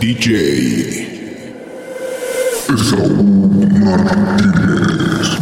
DJ Esaú Martínez.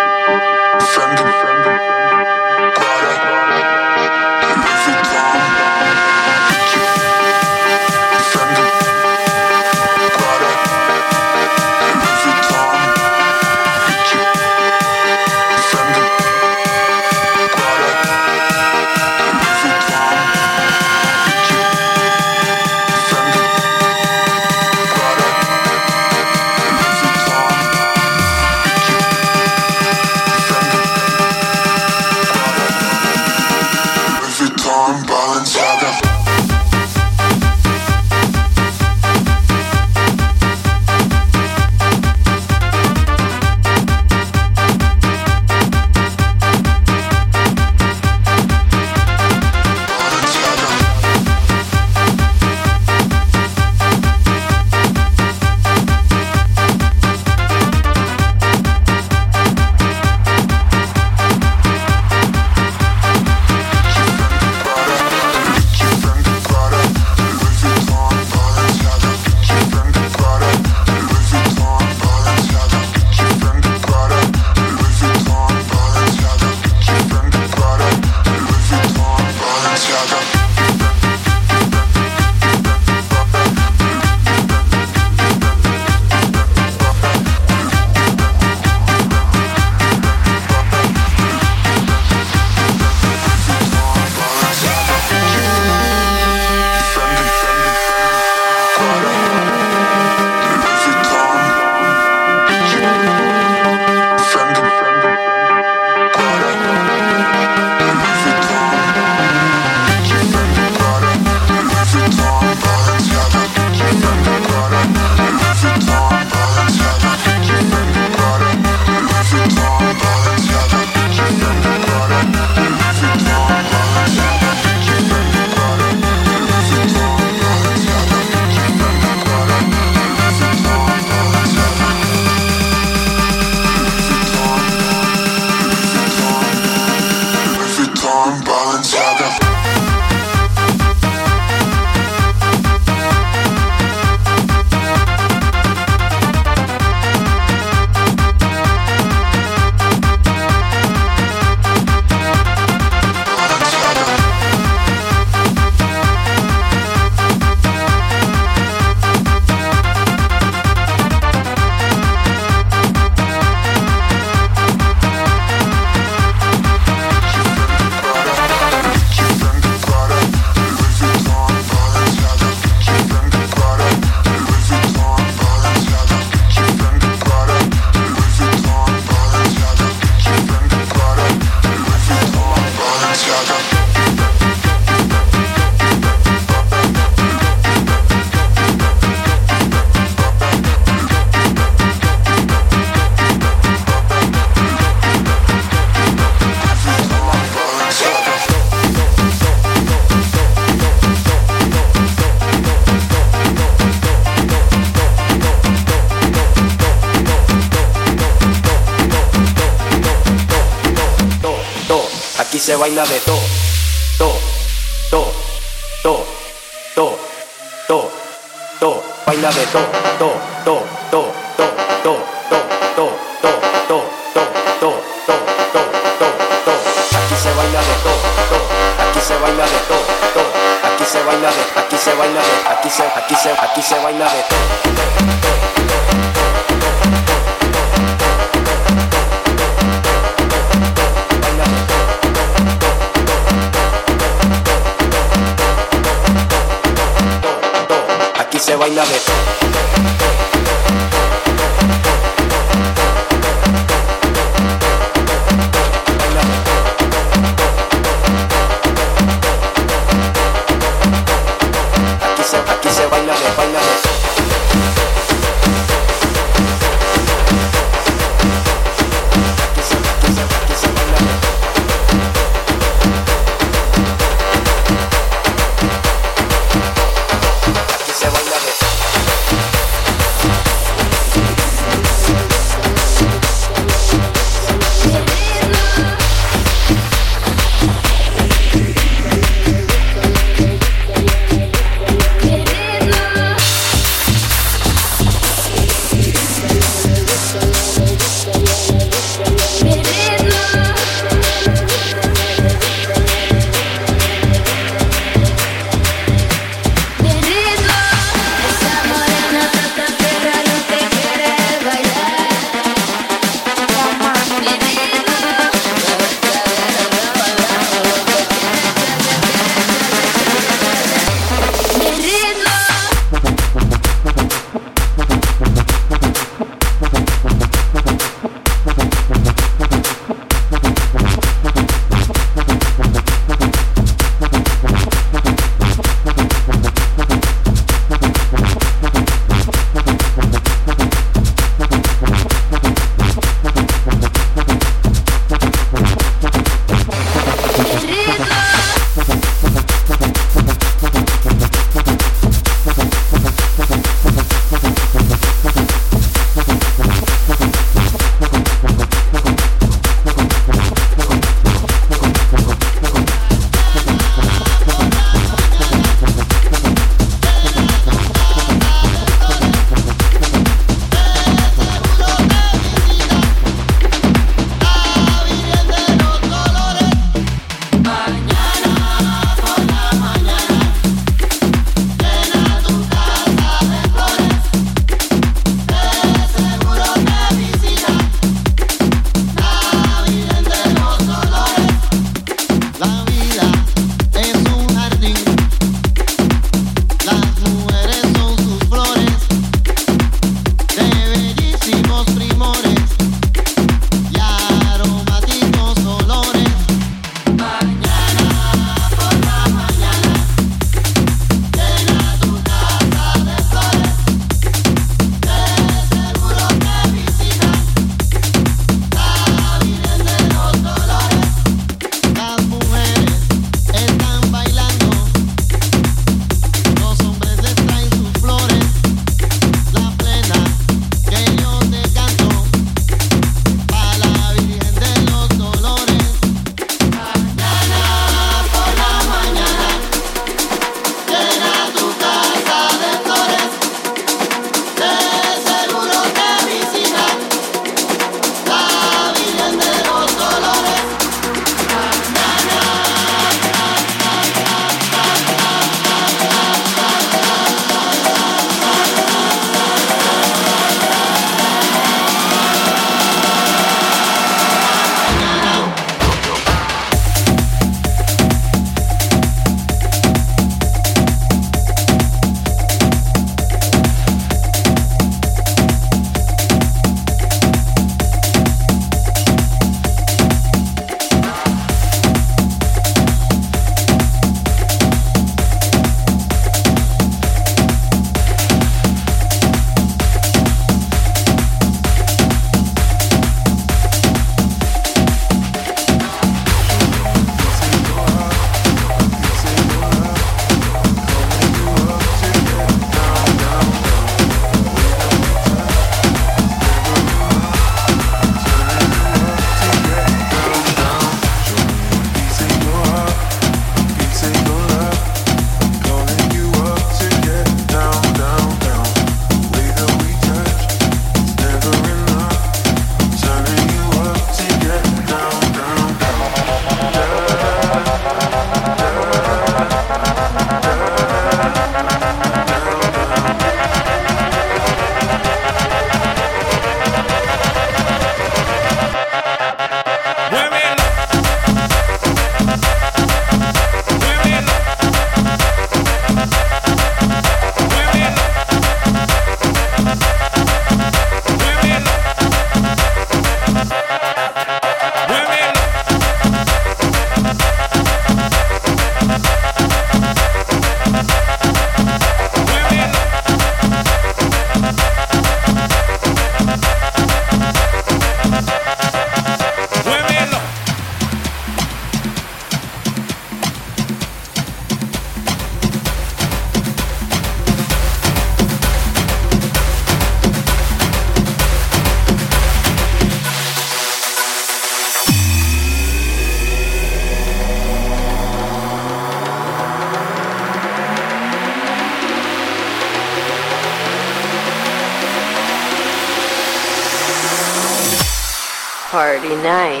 Night.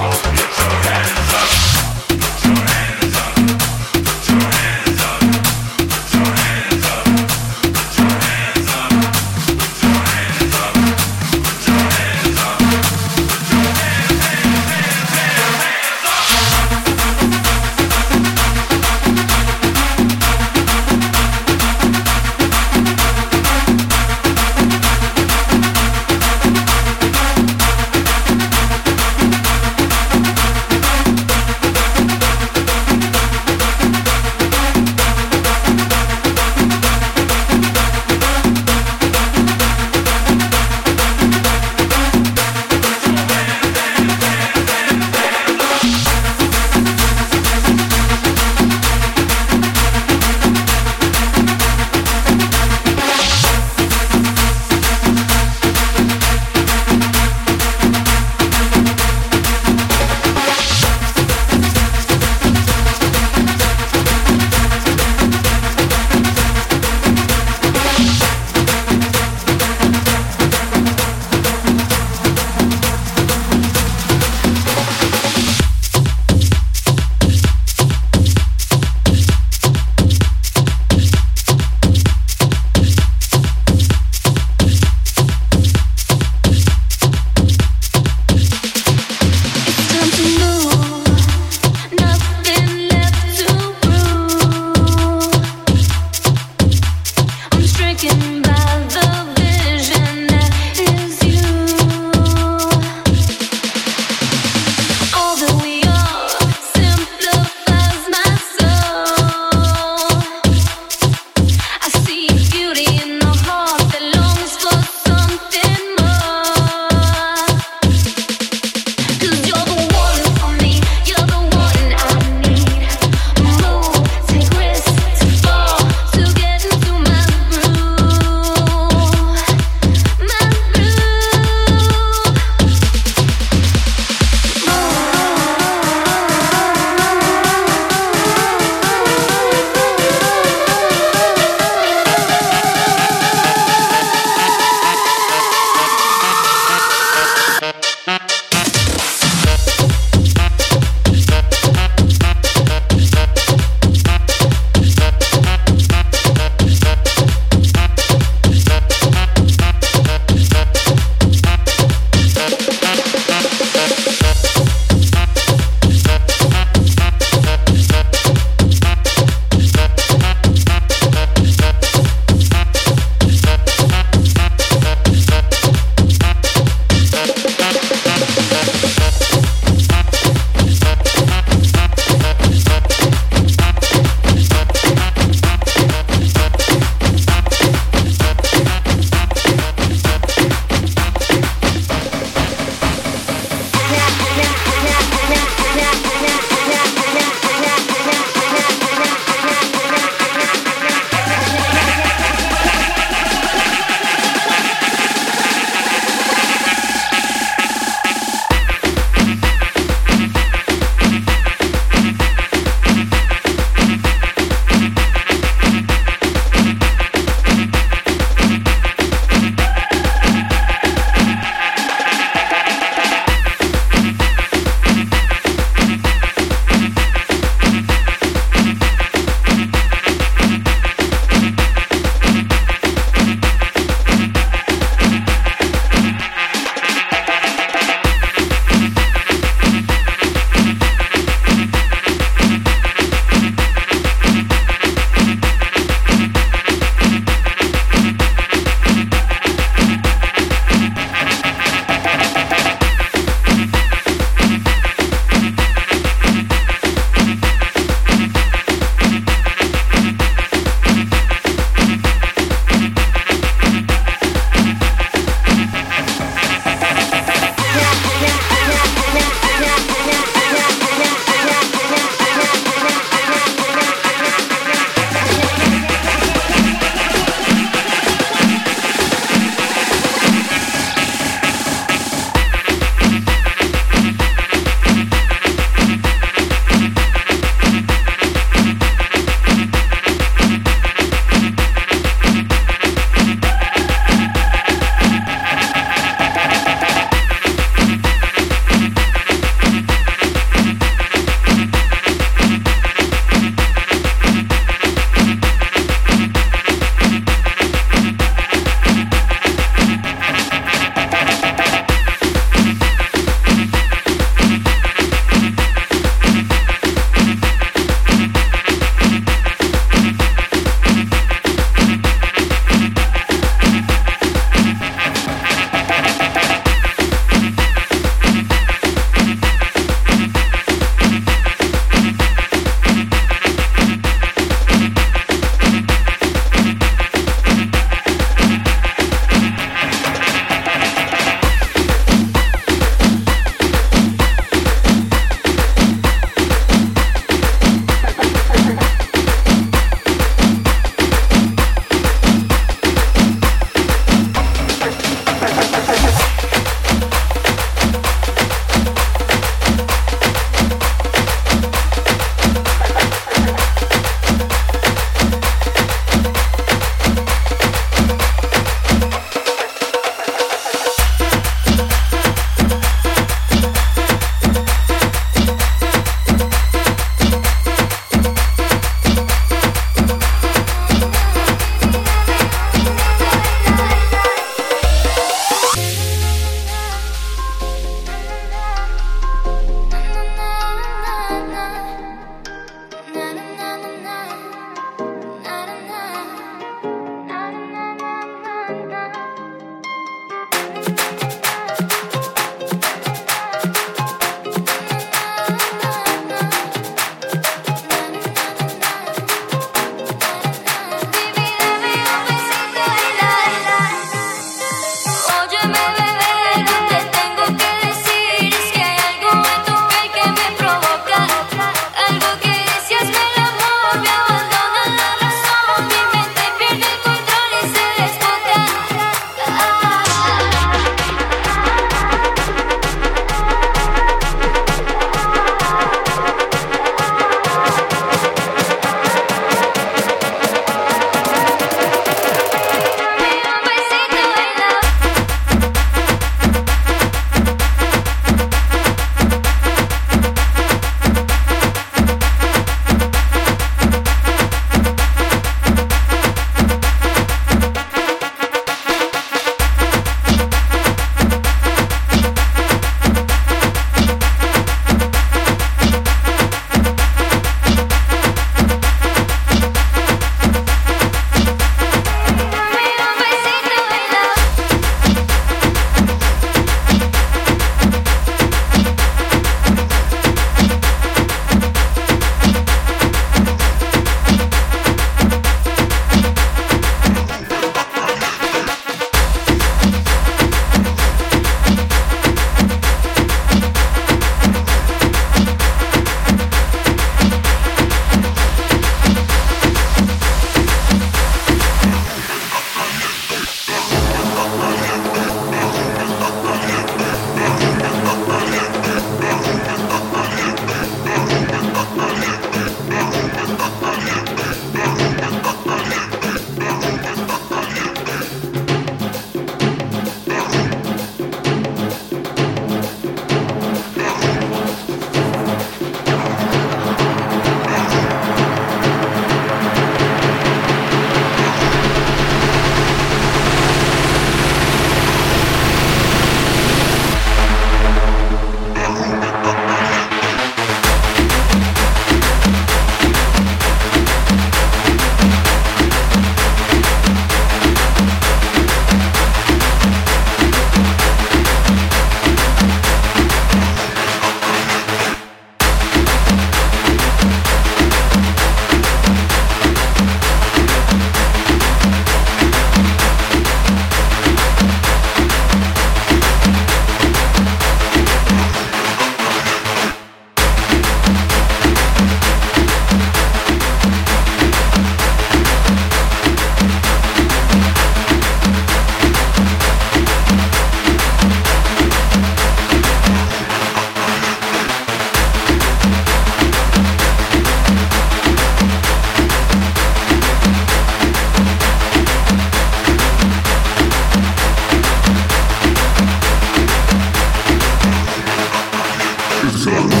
Shut.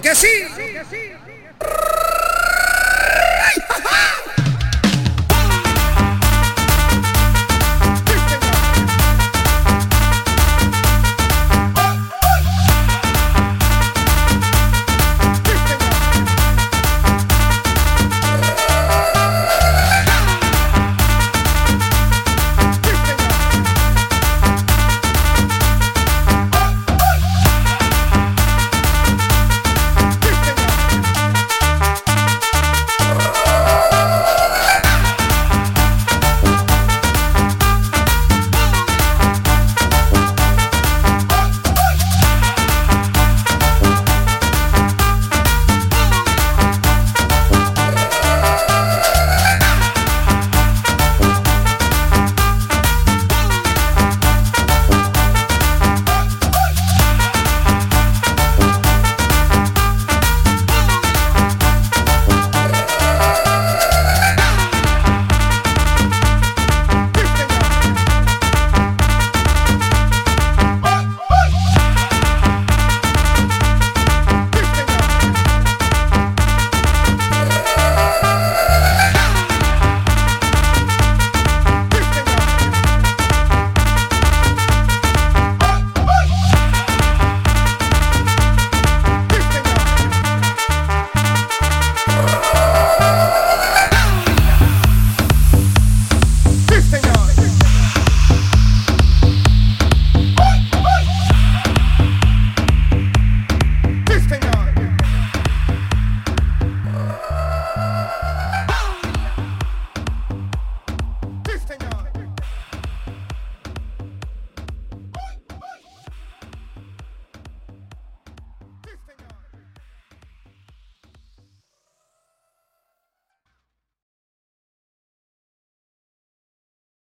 ¡Claro que sí!